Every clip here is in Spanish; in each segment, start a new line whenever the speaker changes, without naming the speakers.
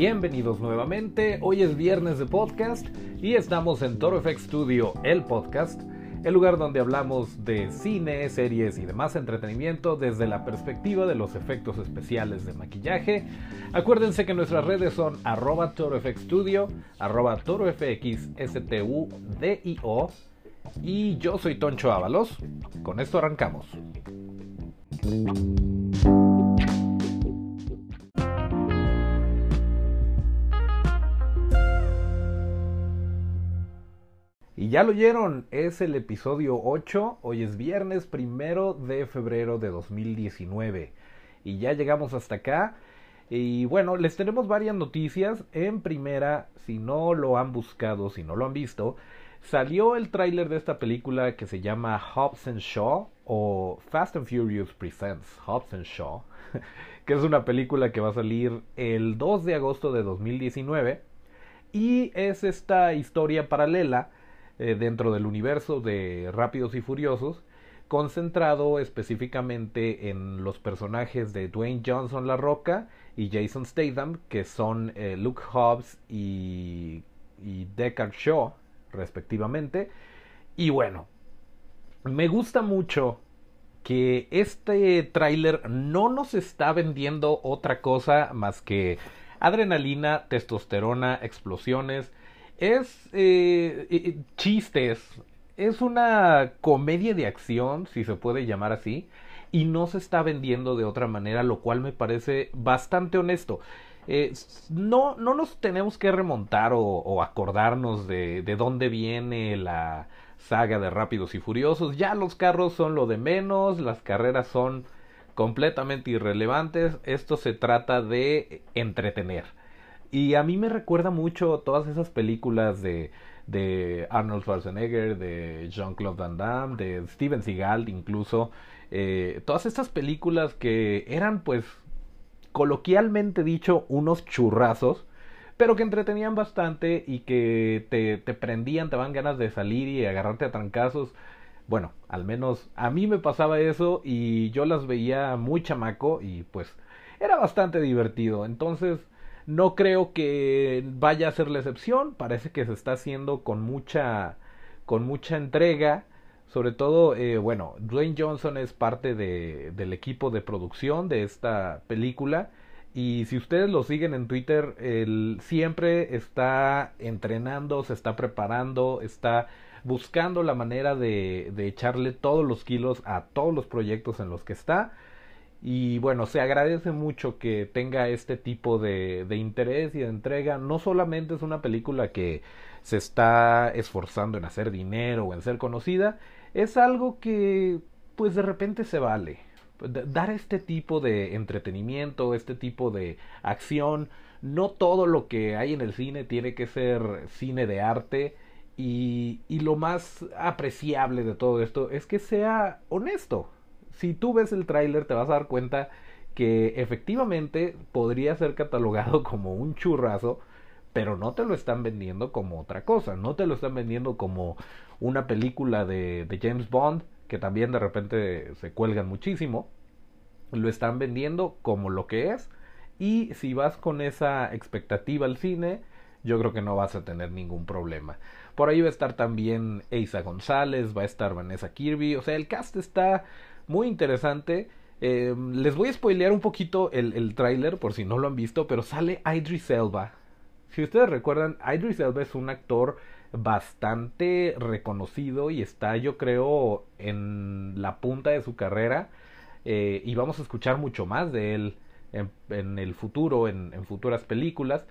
Bienvenidos nuevamente, hoy es viernes de podcast y estamos en Toro FX Studio, el podcast, el lugar donde hablamos de cine, series y demás entretenimiento desde la perspectiva de los efectos especiales de maquillaje. Acuérdense que nuestras redes son arroba ToroFXStudio, arroba ToroFXSTUDIO y yo soy Toncho Ábalos. Con esto arrancamos. Y ya lo oyeron, es el episodio 8, hoy es viernes primero de febrero de 2019. Y ya llegamos hasta acá. Y bueno, les tenemos varias noticias. En primera, si no lo han buscado, si no lo han visto, salió el tráiler de esta película que se llama Hobbs and Shaw o Fast and Furious Presents Hobbs and Shaw, que es una película que va a salir el 2 de agosto de 2019 y es esta historia paralela eh, dentro del universo de Rápidos y Furiosos, concentrado específicamente en los personajes de Dwayne Johnson La Roca y Jason Statham, que son eh, Luke Hobbs y, y Deckard Shaw, respectivamente. Y bueno, me gusta mucho que este tráiler no nos está vendiendo otra cosa más que adrenalina, testosterona, explosiones, es eh, eh, chistes, es una comedia de acción, si se puede llamar así, y no se está vendiendo de otra manera, lo cual me parece bastante honesto. Eh, no, no nos tenemos que remontar o, acordarnos de, de, dónde viene la saga de Rápidos y Furiosos. Ya los carros son lo de menos, las carreras son completamente irrelevantes. Esto se trata de entretener. Y a mí me recuerda mucho todas esas películas de, de Arnold Schwarzenegger, de Jean-Claude Van Damme, de Steven Seagal incluso. Eh, todas estas películas que eran pues coloquialmente dicho unos churrazos, pero que entretenían bastante y que te, te prendían, te van ganas de salir y agarrarte a trancazos. Bueno, al menos a mí me pasaba eso y yo las veía muy chamaco y pues era bastante divertido. Entonces no creo que vaya a ser la excepción. Parece que se está haciendo con mucha, con mucha entrega. Sobre todo, eh, bueno, Dwayne Johnson es parte de, del equipo de producción de esta película. Y si ustedes lo siguen en Twitter, él siempre está entrenando, se está preparando, está buscando la manera de, de echarle todos los kilos a todos los proyectos en los que está. Y bueno, se agradece mucho que tenga este tipo de, interés y de entrega. No solamente es una película que se está esforzando en hacer dinero o en ser conocida, es algo que pues de repente se vale. Dar este tipo de entretenimiento, este tipo de acción, no todo lo que hay en el cine tiene que ser cine de arte. Y, y lo más apreciable de todo esto es que sea honesto si tú ves el tráiler te vas a dar cuenta que efectivamente podría ser catalogado como un churrazo, pero no te lo están vendiendo como otra cosa, no te lo están vendiendo como una película de, de James Bond, que también de repente se cuelgan muchísimo, lo están vendiendo como lo que es, y si vas con esa expectativa al cine, yo creo que no vas a tener ningún problema. Por ahí va a estar también Eisa González, va a estar Vanessa Kirby, o sea, el cast está muy interesante. Eh, les voy a spoilear un poquito el, el tráiler por si no lo han visto, pero sale Idris Elba. Si ustedes recuerdan, Idris Elba es un actor bastante reconocido y está yo creo en la punta de su carrera eh, y vamos a escuchar mucho más de él en, el futuro, en, futuras películas.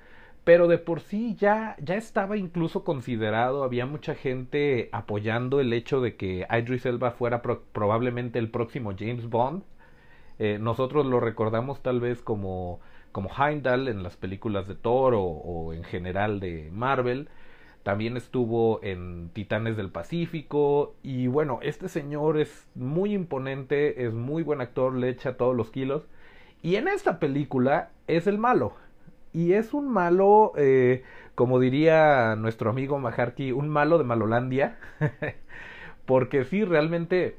Pero de por sí ya, ya estaba incluso considerado, había mucha gente apoyando el hecho de que Idris Elba fuera pro probablemente el próximo James Bond. Eh, nosotros lo recordamos tal vez como, como Heimdall en las películas de Thor o en general de Marvel. También estuvo en Titanes del Pacífico. Y bueno, este señor es muy imponente, es muy buen actor, le echa todos los kilos. Y en esta película es el malo y es un malo, eh, como diría nuestro amigo Majarki, un malo de Malolandia, porque sí, realmente,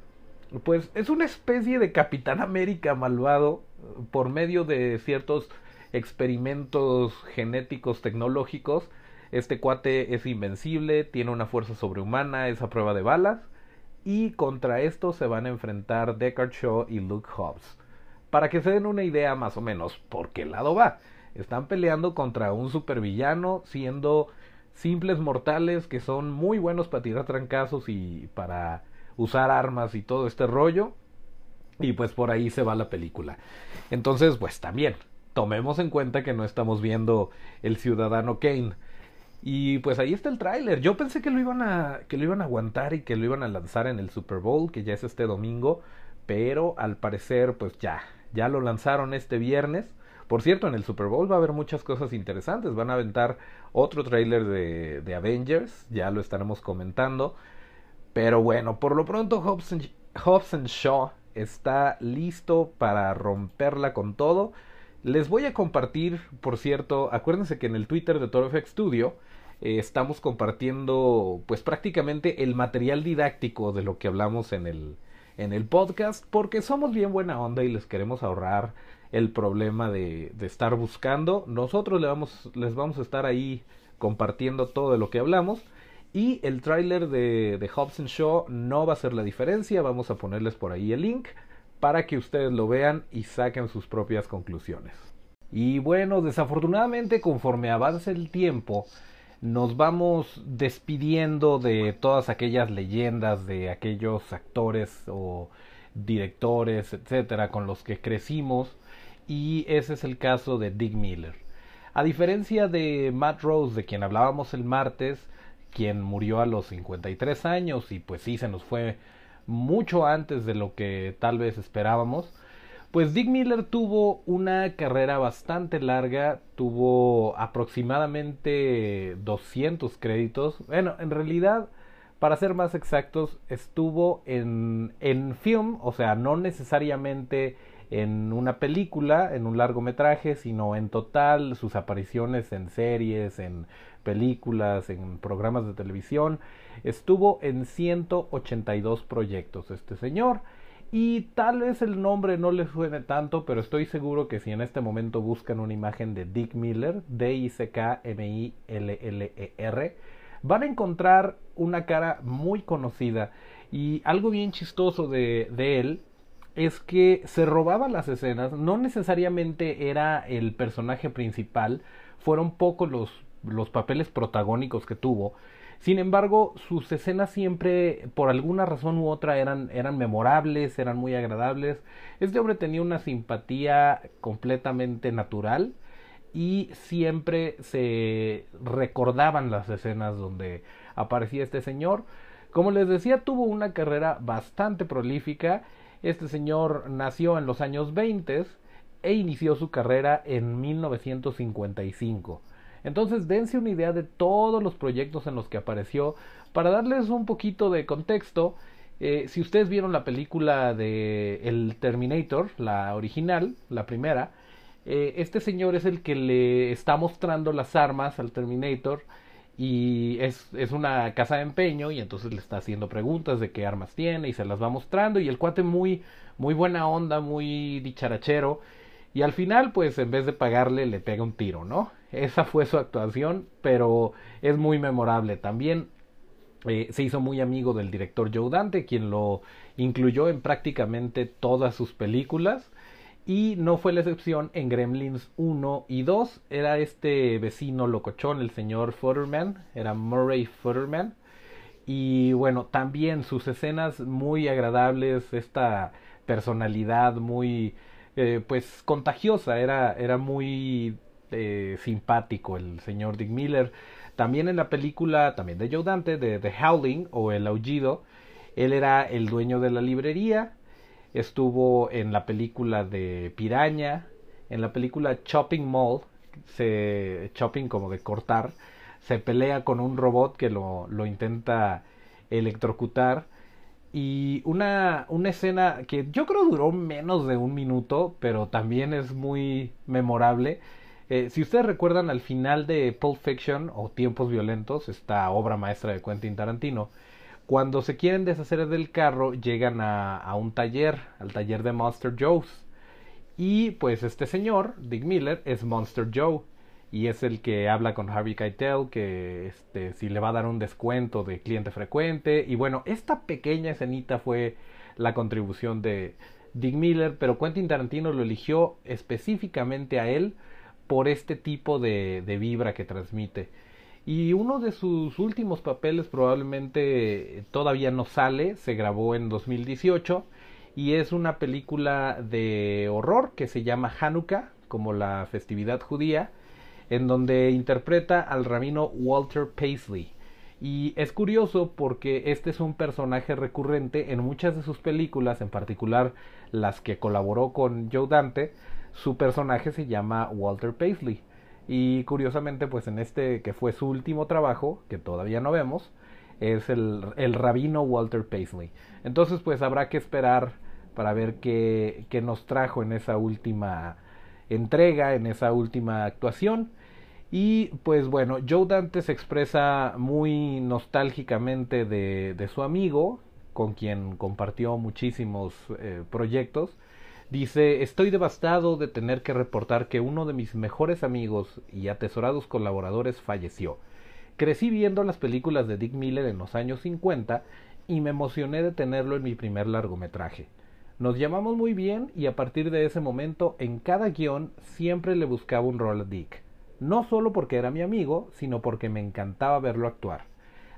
pues es una especie de Capitán América malvado por medio de ciertos experimentos genéticos tecnológicos. Este cuate es invencible, tiene una fuerza sobrehumana, es a prueba de balas. Y contra esto se van a enfrentar Deckard Shaw y Luke Hobbs. Para que se den una idea más o menos por qué lado va. Están peleando contra un supervillano siendo simples mortales que son muy buenos para tirar trancazos y para usar armas y todo este rollo. Y pues por ahí se va la película. Entonces, pues también, tomemos en cuenta que no estamos viendo el ciudadano Kane. Y pues ahí está el tráiler. Yo pensé que lo iban a que lo iban a aguantar y que lo iban a lanzar en el Super Bowl, que ya es este domingo, pero al parecer pues ya, ya lo lanzaron este viernes. Por cierto, en el Super Bowl va a haber muchas cosas interesantes. Van a aventar otro tráiler de, de Avengers, ya lo estaremos comentando. Pero bueno, por lo pronto Hobbs and, Shaw está listo para romperla con todo. Les voy a compartir, por cierto, acuérdense que en el Twitter de Toro FX Studio eh, estamos compartiendo pues prácticamente el material didáctico de lo que hablamos en el, en el podcast porque somos bien buena onda y les queremos ahorrar el problema de, estar buscando. Nosotros les vamos a estar ahí compartiendo todo de lo que hablamos. Y el tráiler de, de Hobson Show no va a ser la diferencia. Vamos a ponerles por ahí el link para que ustedes lo vean y saquen sus propias conclusiones. Y bueno, desafortunadamente conforme avance el tiempo, nos vamos despidiendo de todas aquellas leyendas, de aquellos actores o directores, etcétera, con los que crecimos. Y ese es el caso de Dick Miller. A diferencia de Matt Rose, de quien hablábamos el martes, quien murió a los 53 años y pues sí se nos fue mucho antes de lo que tal vez esperábamos. Pues Dick Miller tuvo una carrera bastante larga, tuvo aproximadamente 200 créditos. Bueno, en realidad, para ser más exactos, estuvo en, en film, o sea, no necesariamente en una película, en un largometraje, sino en total sus apariciones en series, en películas, en programas de televisión. Estuvo en 182 proyectos este señor. Y tal vez el nombre no les suene tanto, pero estoy seguro que si en este momento buscan una imagen de Dick Miller, D-I-C-K-M-I-L-L-E-R, van a encontrar una cara muy conocida. Y algo bien chistoso de, de él es que se robaba las escenas, no necesariamente era el personaje principal, fueron pocos los, los papeles protagónicos que tuvo. Sin embargo, sus escenas siempre, por alguna razón u otra, eran, eran memorables, eran muy agradables. Este hombre tenía una simpatía completamente natural y siempre se recordaban las escenas donde aparecía este señor. Como les decía, tuvo una carrera bastante prolífica este señor nació en los años 20 e inició su carrera en 1955. Entonces dense una idea de todos los proyectos en los que apareció. Para darles un poquito de contexto, eh, si ustedes vieron la película de El Terminator, la original, la primera, eh, este señor es el que le está mostrando las armas al Terminator y es, es, una casa de empeño y entonces le está haciendo preguntas de qué armas tiene y se las va mostrando y el cuate muy muy buena onda, muy dicharachero y al final pues en vez de pagarle le pega un tiro, ¿no? Esa fue su actuación, pero es muy memorable también. Eh, se hizo muy amigo del director Joe Dante, quien lo incluyó en prácticamente todas sus películas y no fue la excepción en Gremlins 1 y 2. Era este vecino locochón, el señor Futterman, era Murray Futterman. Y bueno, también sus escenas muy agradables, esta personalidad muy, eh, pues, contagiosa, era, era muy eh, simpático el señor Dick Miller. También en la película, también de Joe Dante, de The Howling o El Aullido, él era el dueño de la librería estuvo en la película de Piraña, en la película Chopping Mall, se, chopping como de cortar, se pelea con un robot que lo, lo intenta electrocutar y una, una escena que yo creo duró menos de un minuto, pero también es muy memorable. Eh, si ustedes recuerdan al final de Pulp Fiction o Tiempos Violentos, esta obra maestra de Quentin Tarantino, cuando se quieren deshacer del carro, llegan a, un taller, al taller de Master Joe's. Y pues este señor, Dick Miller, es Monster Joe y es el que habla con Harvey Keitel que este, si le va a dar un descuento de cliente frecuente. Y bueno, esta pequeña escenita fue la contribución de Dick Miller, pero Quentin Tarantino lo eligió específicamente a él por este tipo de, de vibra que transmite. Y uno de sus últimos papeles probablemente todavía no sale, se grabó en 2018 y es una película de horror que se llama Hanukkah, como la festividad judía, en donde interpreta al rabino Walter Paisley. Y es curioso porque este es un personaje recurrente en muchas de sus películas, en particular las que colaboró con Joe Dante. Su personaje se llama Walter Paisley. Y curiosamente, pues en este que fue su último trabajo, que todavía no vemos, es el, el rabino Walter Paisley. Entonces, pues habrá que esperar para ver qué, qué nos trajo en esa última entrega, en esa última actuación. Y pues bueno, Joe Dante se expresa muy nostálgicamente de, de su amigo, con quien compartió muchísimos eh, proyectos. Dice, estoy devastado de tener que reportar que uno de mis mejores amigos y atesorados colaboradores falleció. Crecí viendo las películas de Dick Miller en los años 50 y me emocioné de tenerlo en mi primer largometraje. Nos llamamos muy bien y a partir de ese momento en cada guion siempre le buscaba un rol a Dick. No solo porque era mi amigo, sino porque me encantaba verlo actuar.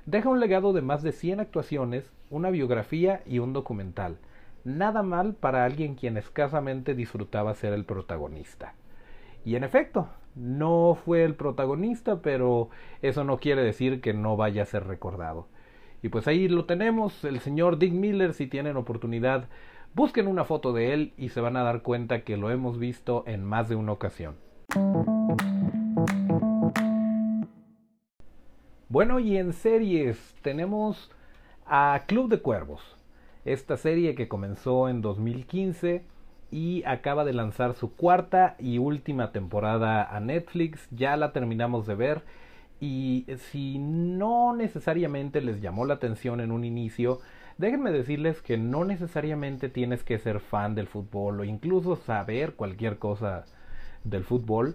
Deja un legado de más de 100 actuaciones, una biografía y un documental nada mal para alguien quien escasamente disfrutaba ser el protagonista. Y en efecto, no fue el protagonista, pero eso no quiere decir que no vaya a ser recordado. Y pues ahí lo tenemos, el señor Dick Miller, si tienen oportunidad, busquen una foto de él y se van a dar cuenta que lo hemos visto en más de una ocasión. Bueno, y en series tenemos a Club de Cuervos esta serie que comenzó en 2015 y acaba de lanzar su cuarta y última temporada a Netflix. Ya la terminamos de ver y si no necesariamente les llamó la atención en un inicio, déjenme decirles que no necesariamente tienes que ser fan del fútbol o incluso saber cualquier cosa del fútbol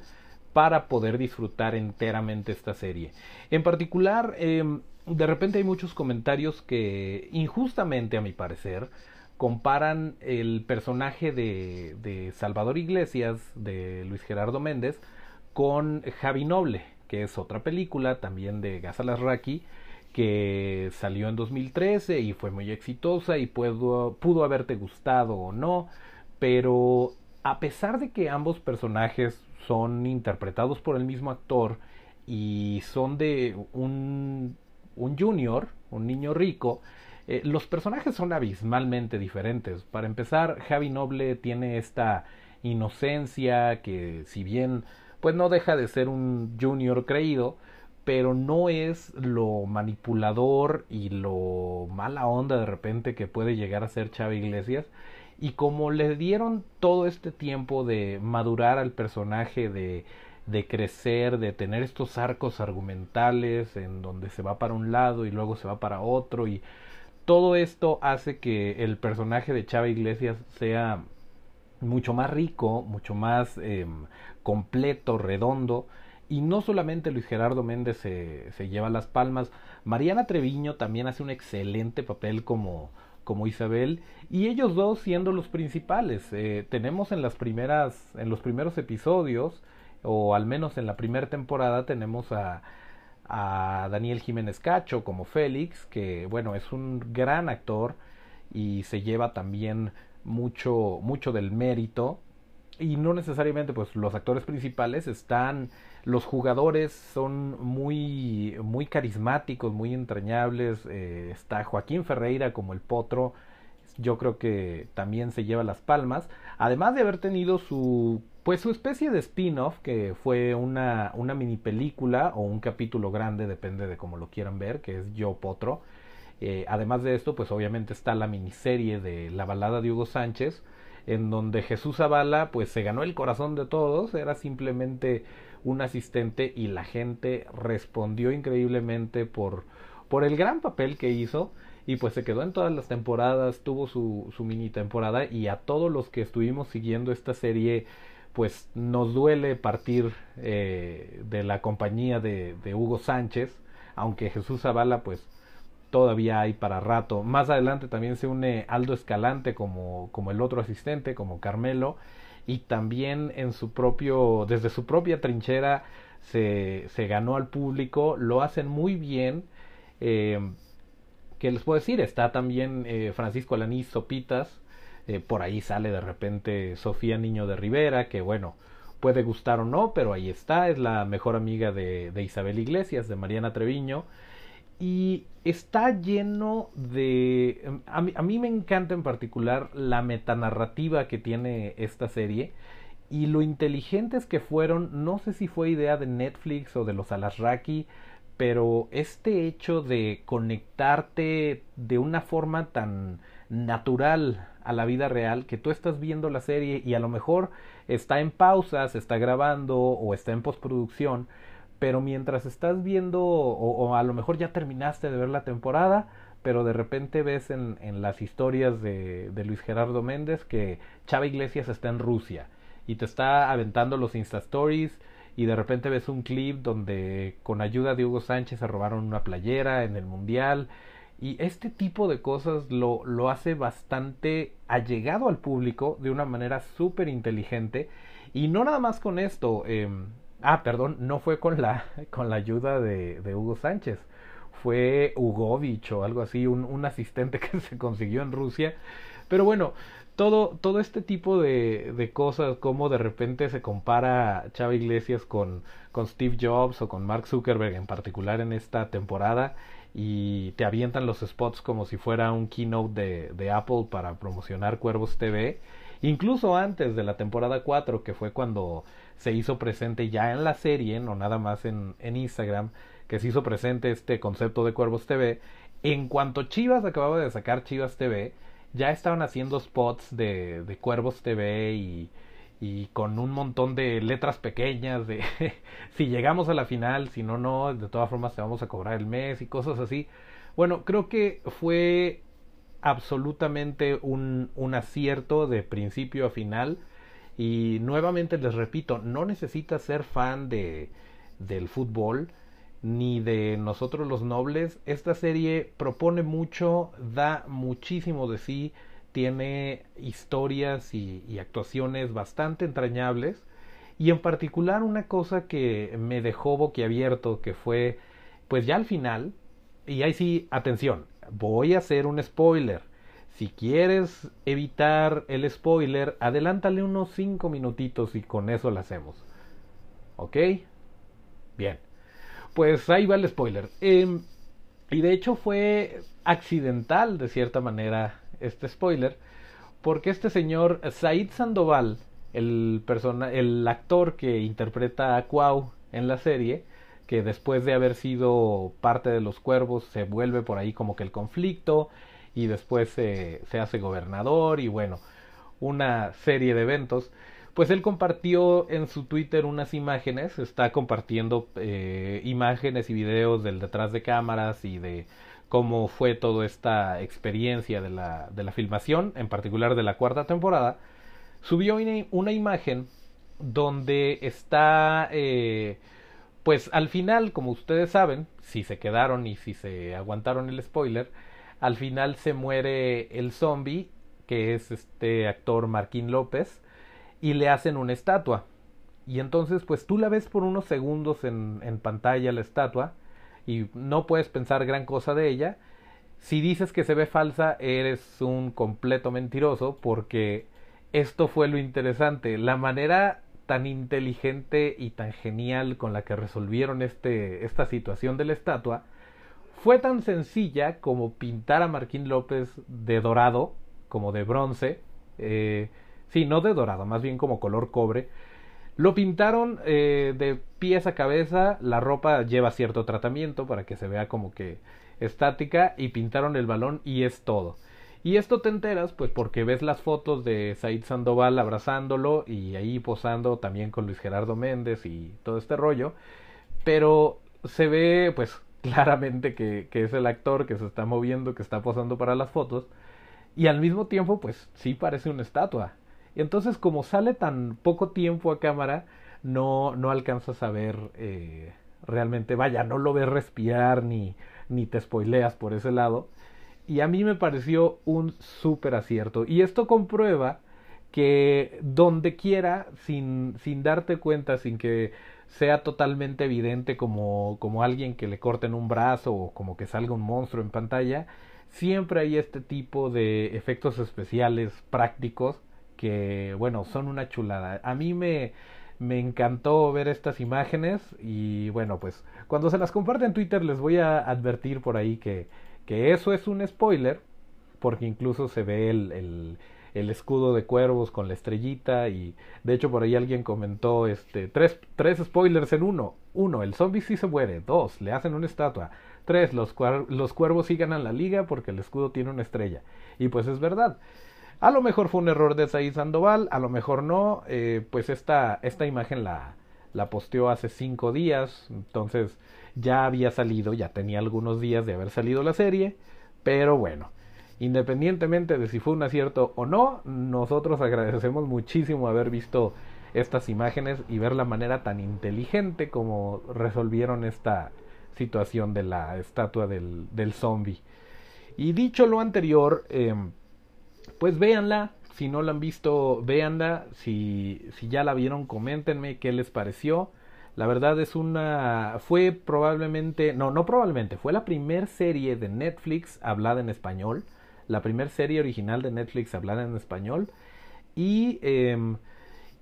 para poder disfrutar enteramente esta serie. En particular, em, de repente hay muchos comentarios que injustamente a mi parecer comparan el personaje de, Salvador Iglesias, de Luis Gerardo Méndez, con Javi Noble, que es otra película también de Raki que salió en 2013 y fue muy exitosa y pudo haberte gustado o no, pero a pesar de que ambos personajes son interpretados por el mismo actor y son de un un junior, un niño rico, eh, los personajes son abismalmente diferentes. Para empezar, Javi Noble tiene esta inocencia que si bien pues no deja de ser un junior creído, pero no es lo manipulador y lo mala onda de repente que puede llegar a ser Chava Iglesias. Y como le dieron todo este tiempo de madurar al personaje, de de crecer, de tener estos arcos argumentales en donde se va para un lado y luego se va para otro y todo esto hace que el personaje de Chava Iglesias sea mucho más rico, mucho más em, completo, redondo. Y no solamente Luis Gerardo Méndez se, se, lleva las palmas, Mariana Treviño también hace un excelente papel como, como Isabel, y ellos dos siendo los principales. Eh, tenemos en las primeras, en los primeros episodios, o al menos en la primera temporada tenemos a, a Daniel Jiménez Cacho como Félix, que bueno, es un gran actor y se lleva también mucho, mucho del mérito. Y no necesariamente pues los actores principales están, los jugadores son muy, muy carismáticos, muy entrañables. Eh, está Joaquín Ferreira como el potro, yo creo que también se lleva las palmas. Además de haber tenido su pues su especie de spin-off, que fue una, una mini película o un capítulo grande, depende de cómo lo quieran ver, que es Yo Potro. Eh, además de esto, pues obviamente está la miniserie de La balada de Hugo Sánchez, en donde Jesús Zavala pues se ganó el corazón de todos, era simplemente un asistente y la gente respondió increíblemente por, por el gran papel que hizo y pues se quedó en todas las temporadas, tuvo su, su mini temporada y a todos los que estuvimos siguiendo esta serie pues nos duele partir eh, de la compañía de, Hugo Sánchez, aunque Jesús Zavala pues todavía hay para rato. Más adelante también se une Aldo Escalante como, como el otro asistente, como Carmelo, y también en su propio, desde su propia trinchera se, se ganó al público, lo hacen muy bien. Eh, ¿Qué les puedo decir? Está también eh, Francisco Alaniz Sopitas, eh, por ahí sale de repente Sofía Niño de Rivera, que bueno, puede gustar o no, pero ahí está, es la mejor amiga de, de Isabel Iglesias, de Mariana Treviño. Y está lleno de... A mí, a mí, me encanta en particular la metanarrativa que tiene esta serie y lo inteligentes que fueron, no sé si fue idea de Netflix o de los Alasraki, pero este hecho de conectarte de una forma tan natural a la vida real que tú estás viendo la serie y a lo mejor está en pausa, se está grabando o está en postproducción, pero mientras estás viendo o, a lo mejor ya terminaste de ver la temporada, pero de repente ves en, en las historias de, de, Luis Gerardo Méndez que Chava Iglesias está en Rusia y te está aventando los Insta Stories y de repente ves un clip donde con ayuda de Hugo Sánchez se robaron una playera en el mundial y este tipo de cosas lo, lo hace bastante allegado al público de una manera súper inteligente y no nada más con esto eh, ah perdón no fue con la con la ayuda de, de Hugo Sánchez. Fue Hugovich o algo así un, un asistente que se consiguió en Rusia. Pero bueno todo, todo este tipo de, de, cosas, como de repente se compara Chava Iglesias con, con Steve Jobs o con Mark Zuckerberg en particular en esta temporada y te avientan los spots como si fuera un keynote de, de Apple para promocionar Cuervos TV. Incluso antes de la temporada 4, que fue cuando se hizo presente ya en la serie, no nada más en, en Instagram, que se hizo presente este concepto de Cuervos TV. En cuanto Chivas acababa de sacar Chivas TV, ya estaban haciendo spots de, de Cuervos TV y, y con un montón de letras pequeñas de si llegamos a la final, si no, no, de todas formas te vamos a cobrar el mes y cosas así. Bueno, creo que fue absolutamente un, un acierto de principio a final y nuevamente les repito, no necesitas ser fan de, del fútbol ni de nosotros los nobles. Esta serie propone mucho, da muchísimo de sí, tiene historias y, actuaciones bastante entrañables. Y en particular una cosa que me dejó boquiabierto, que fue, pues ya al final, y ahí sí, atención, voy a hacer un spoiler. Si quieres evitar el spoiler, adelántale unos 5 minutitos y con eso lo hacemos. ¿Ok? Bien pues ahí va el spoiler. Eh, y de hecho fue accidental, de cierta manera, este spoiler, porque este señor Said Sandoval, el, persona, el actor que interpreta a Cuau en la serie, que después de haber sido parte de los cuervos se vuelve por ahí como que el conflicto y después se, se hace gobernador y bueno, una serie de eventos pues él compartió en su Twitter unas imágenes, está compartiendo eh, imágenes y videos del detrás de cámaras y de cómo fue toda esta experiencia de la, de la filmación, en particular de la cuarta temporada, subió una, imagen donde está, eh, pues al final, como ustedes saben, si se quedaron y si se aguantaron el spoiler, al final se muere el zombie, que es este actor Marquín López, y le hacen una estatua. Y entonces pues tú la ves por unos segundos en, en pantalla la estatua y no puedes pensar gran cosa de ella. Si dices que se ve falsa, eres un completo mentiroso porque esto fue lo interesante. La manera tan inteligente y tan genial con la que resolvieron este, esta situación de la estatua fue tan sencilla como pintar a Marquín López de dorado, como de bronce, eh, Sí, no de dorado, más bien como color cobre. Lo pintaron eh, de pies a cabeza, la ropa lleva cierto tratamiento para que se vea como que estática y pintaron el balón y es todo. Y esto te enteras pues porque ves las fotos de Said Sandoval abrazándolo y ahí posando también con Luis Gerardo Méndez y todo este rollo. Pero se ve pues claramente que, que es el actor que se está moviendo, que está posando para las fotos, y al mismo tiempo, pues sí parece una estatua. Entonces, como sale tan poco tiempo a cámara, no, no alcanzas a ver eh, realmente, vaya, no lo ves respirar ni, ni te spoileas por ese lado. Y a mí me pareció un súper acierto. Y esto comprueba que donde quiera, sin, sin darte cuenta, sin que sea totalmente evidente como, como alguien que le corten un brazo o como que salga un monstruo en pantalla, siempre hay este tipo de efectos especiales prácticos que, bueno, son una chulada. A mí me, me encantó ver estas imágenes y bueno, pues cuando se las comparte en Twitter les voy a advertir por ahí que, que eso es un spoiler, porque incluso se ve el, el, el, escudo de cuervos con la estrellita y de hecho por ahí alguien comentó este tres, tres spoilers en uno. Uno, el zombie sí se muere. Dos, le hacen una estatua. Tres, los, los cuervos sí ganan la liga porque el escudo tiene una estrella. Y pues es verdad. A lo mejor fue un error de Said Sandoval, a lo mejor no, eh, pues esta, esta imagen la, la posteó hace cinco días, entonces ya había salido, ya tenía algunos días de haber salido la serie, pero bueno, independientemente de si fue un acierto o no, nosotros agradecemos muchísimo haber visto estas imágenes y ver la manera tan inteligente como resolvieron esta situación de la estatua del, del zombie. Y dicho lo anterior, eh, pues véanla. Si no la han visto, véanla. Si, si ya la vieron, coméntenme qué les pareció. La verdad es una... fue probablemente... no, no probablemente. Fue la primer serie de Netflix hablada en español. La primer serie original de Netflix hablada en español. Y... Eh,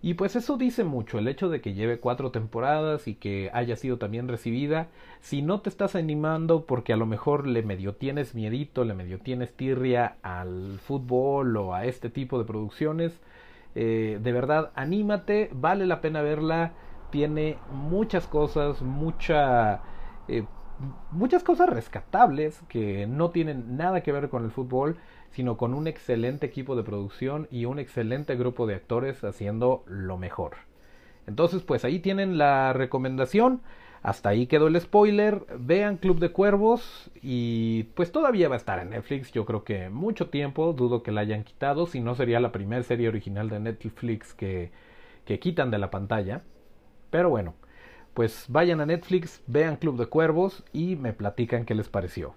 y pues eso dice mucho, el hecho de que lleve cuatro temporadas y que haya sido también recibida. Si no te estás animando porque a lo mejor le medio tienes miedito, le medio tienes tirria al fútbol o a este tipo de producciones, eh, de verdad anímate, vale la pena verla, tiene muchas cosas, mucha... Eh, muchas cosas rescatables que no tienen nada que ver con el fútbol sino con un excelente equipo de producción y un excelente grupo de actores haciendo lo mejor. Entonces, pues ahí tienen la recomendación. Hasta ahí quedó el spoiler. Vean Club de Cuervos y pues todavía va a estar en Netflix. Yo creo que mucho tiempo. Dudo que la hayan quitado. Si no sería la primera serie original de Netflix que, quitan de la pantalla. Pero bueno, pues vayan a Netflix, vean Club de Cuervos y me platican qué les pareció.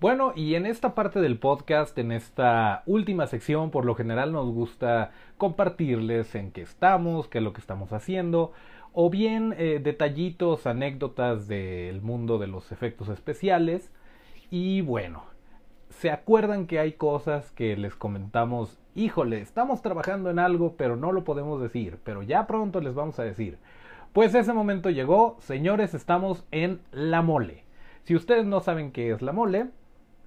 Bueno, y en esta parte del podcast, en esta última sección, por lo general nos gusta compartirles en qué estamos, qué es lo que estamos haciendo, o bien eh, detallitos, anécdotas del mundo de los efectos especiales. Y bueno, ¿se acuerdan que hay cosas que les comentamos? Híjole, estamos trabajando en algo, pero no lo podemos decir, pero ya pronto les vamos a decir. Pues ese momento llegó, señores, estamos en La Mole. Si ustedes no saben qué es La Mole,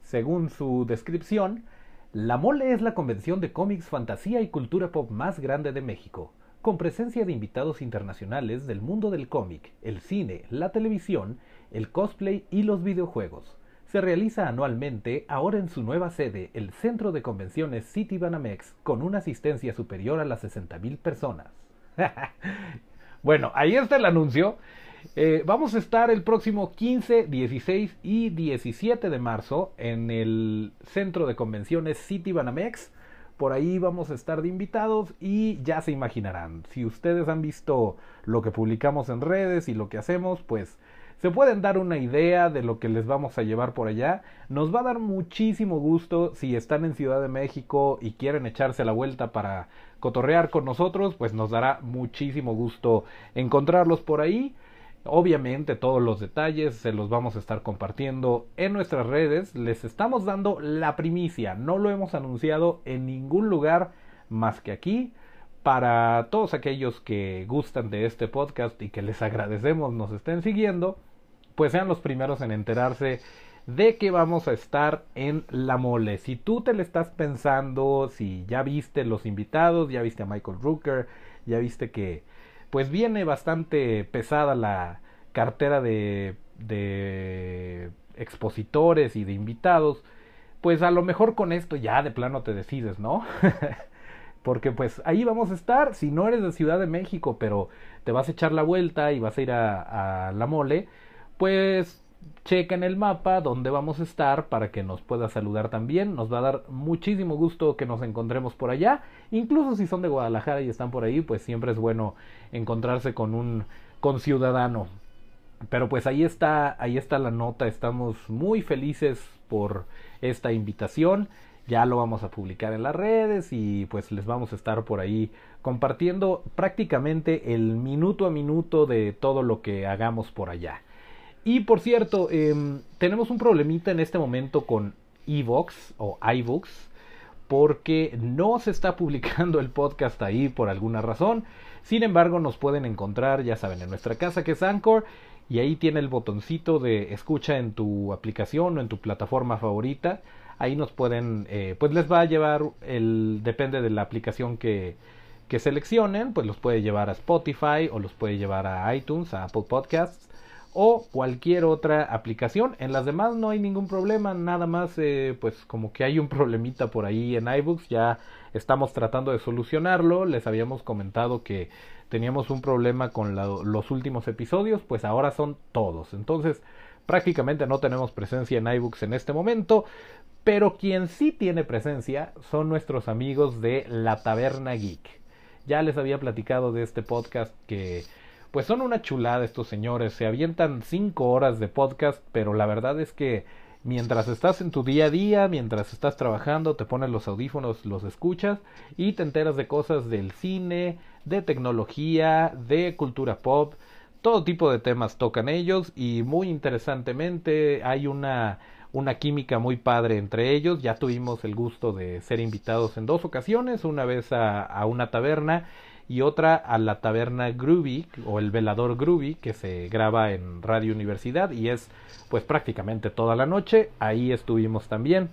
según su descripción, la Mole es la convención de cómics, fantasía y cultura pop más grande de México, con presencia de invitados internacionales del mundo del cómic, el cine, la televisión, el cosplay y los videojuegos. Se realiza anualmente, ahora en su nueva sede, el Centro de Convenciones City Banamex, con una asistencia superior a las 60.000 personas. bueno, ahí está el anuncio. Eh, vamos a estar el próximo 15, 16 y 17 de marzo en el Centro de Convenciones City Banamex. Por ahí vamos a estar de invitados y ya se imaginarán. Si ustedes han visto lo que publicamos en redes y lo que hacemos, pues se pueden dar una idea de lo que les vamos a llevar por allá. Nos va a dar muchísimo gusto si están en Ciudad de México y quieren echarse la vuelta para cotorrear con nosotros, pues nos dará muchísimo gusto encontrarlos por ahí. Obviamente todos los detalles se los vamos a estar compartiendo en nuestras redes. Les estamos dando la primicia. No lo hemos anunciado en ningún lugar más que aquí. Para todos aquellos que gustan de este podcast y que les agradecemos nos estén siguiendo, pues sean los primeros en enterarse de que vamos a estar en la mole. Si tú te le estás pensando, si ya viste los invitados, ya viste a Michael Rooker, ya viste que pues viene bastante pesada la cartera de, de expositores y de invitados, pues a lo mejor con esto ya de plano te decides, ¿no? porque pues ahí vamos a estar, si no eres de Ciudad de México, pero te vas a echar la vuelta y vas a ir a, a la mole, pues checa en el mapa dónde vamos a estar para que nos pueda saludar también. Nos va a dar muchísimo gusto que nos encontremos por allá. Incluso si son de Guadalajara y están por ahí, pues siempre es bueno encontrarse con un conciudadano. Pero pues ahí está, ahí está la nota. Estamos muy felices por esta invitación. Ya lo vamos a publicar en las redes y pues les vamos a estar por ahí compartiendo prácticamente el minuto a minuto de todo lo que hagamos por allá. Y por cierto, em, tenemos un problemita en este momento con Evox o iVoox porque no se está publicando el podcast ahí por alguna razón. Sin embargo, nos pueden encontrar, ya saben, en nuestra casa que es Anchor y ahí tiene el botoncito de escucha en tu aplicación o en tu plataforma favorita. Ahí nos pueden, eh, pues les va a llevar el, depende de la aplicación que, que seleccionen, pues los puede llevar a Spotify o los puede llevar a iTunes, a Apple Podcasts o cualquier otra aplicación. En las demás no hay ningún problema, nada más eh, pues como que hay un problemita por ahí en iBooks, ya estamos tratando de solucionarlo, les habíamos comentado que teníamos un problema con los últimos episodios, pues ahora son todos. Entonces prácticamente no tenemos presencia en iBooks en este momento, pero quien sí tiene presencia son nuestros amigos de La Taberna Geek. Ya les había platicado de este podcast que pues son una chulada estos señores. Se avientan cinco horas de podcast, pero la verdad es que mientras estás en tu día a día, mientras estás trabajando, te pones los audífonos, los escuchas y te enteras de cosas del cine, de tecnología, de cultura pop. Todo tipo de temas tocan ellos y muy interesantemente hay una una química muy padre entre ellos. Ya tuvimos el gusto de ser invitados en dos ocasiones, una vez a, a una taberna y otra a la taberna Groovy o el velador Groovy que se graba en Radio Universidad y es pues prácticamente toda la noche. Ahí estuvimos también.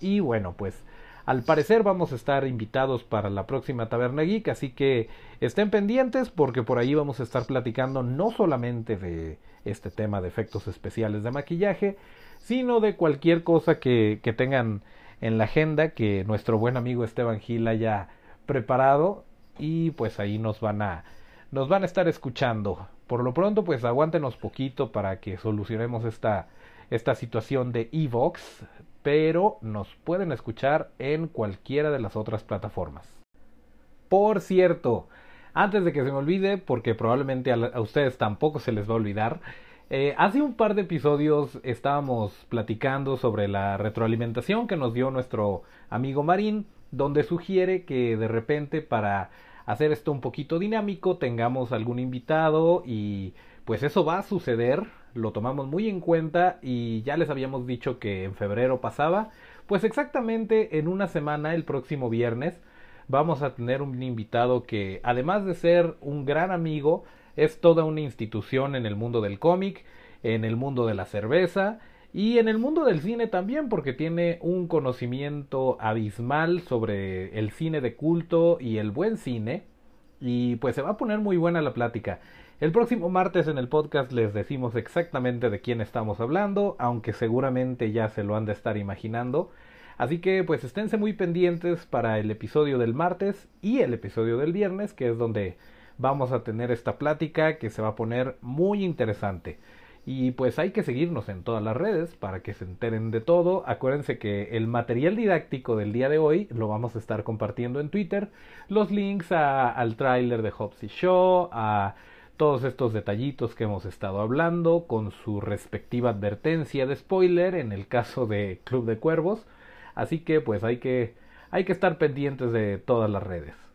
Y bueno, pues al parecer vamos a estar invitados para la próxima Taberna Geek, así que estén pendientes porque por ahí vamos a estar platicando no solamente de este tema de efectos especiales de maquillaje, sino de cualquier cosa que, que tengan en la agenda que nuestro buen amigo Esteban Gil haya preparado y pues ahí nos van a nos van a estar escuchando. Por lo pronto, pues aguántenos poquito para que solucionemos esta esta situación de Evox, pero nos pueden escuchar en cualquiera de las otras plataformas. Por cierto, antes de que se me olvide, porque probablemente a, ustedes tampoco se les va a olvidar, eh, hace un par de episodios estábamos platicando sobre la retroalimentación que nos dio nuestro amigo Marín, donde sugiere que de repente para hacer esto un poquito dinámico, tengamos algún invitado y pues eso va a suceder, lo tomamos muy en cuenta y ya les habíamos dicho que en febrero pasaba, pues exactamente en una semana, el próximo viernes, vamos a tener un invitado que además de ser un gran amigo, es toda una institución en el mundo del cómic, en el mundo de la cerveza y en el mundo del cine también, porque tiene un conocimiento abismal sobre el cine de culto y el buen cine. Y pues se va a poner muy buena la plática. El próximo martes en el podcast les decimos exactamente de quién estamos hablando, aunque seguramente ya se lo han de estar imaginando. Así que pues esténse muy pendientes para el episodio del martes y el episodio del viernes, que es donde vamos a tener esta plática que se va a poner muy interesante. Y pues hay que seguirnos en todas las redes para que se enteren de todo. Acuérdense que el material didáctico del día de hoy lo vamos a estar compartiendo en Twitter. Los links al tráiler de Hopsy Show, a todos estos detallitos que hemos estado hablando, con su respectiva advertencia de spoiler en el caso de Club de Cuervos. Así que pues hay que, hay que estar pendientes de todas las redes.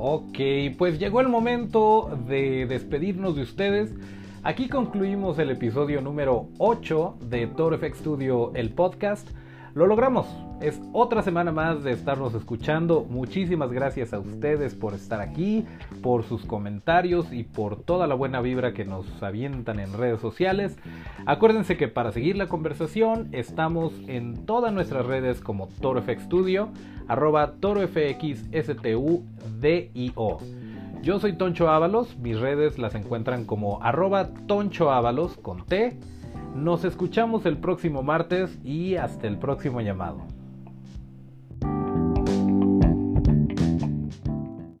Ok, pues llegó el momento de despedirnos de ustedes. Aquí concluimos el episodio número 8 de Toro FX Studio, el podcast. Lo logramos. Es otra semana más de estarnos escuchando. Muchísimas gracias a ustedes por estar aquí, por sus comentarios y por toda la buena vibra que nos avientan en redes sociales. Acuérdense que para seguir la conversación estamos en todas nuestras redes como ToroFX Studio, arroba ToroFXSTUDIO. Yo soy Toncho Ábalos, mis redes las encuentran como arroba Toncho Ábalos con T Nos escuchamos el próximo martes y hasta el próximo llamado.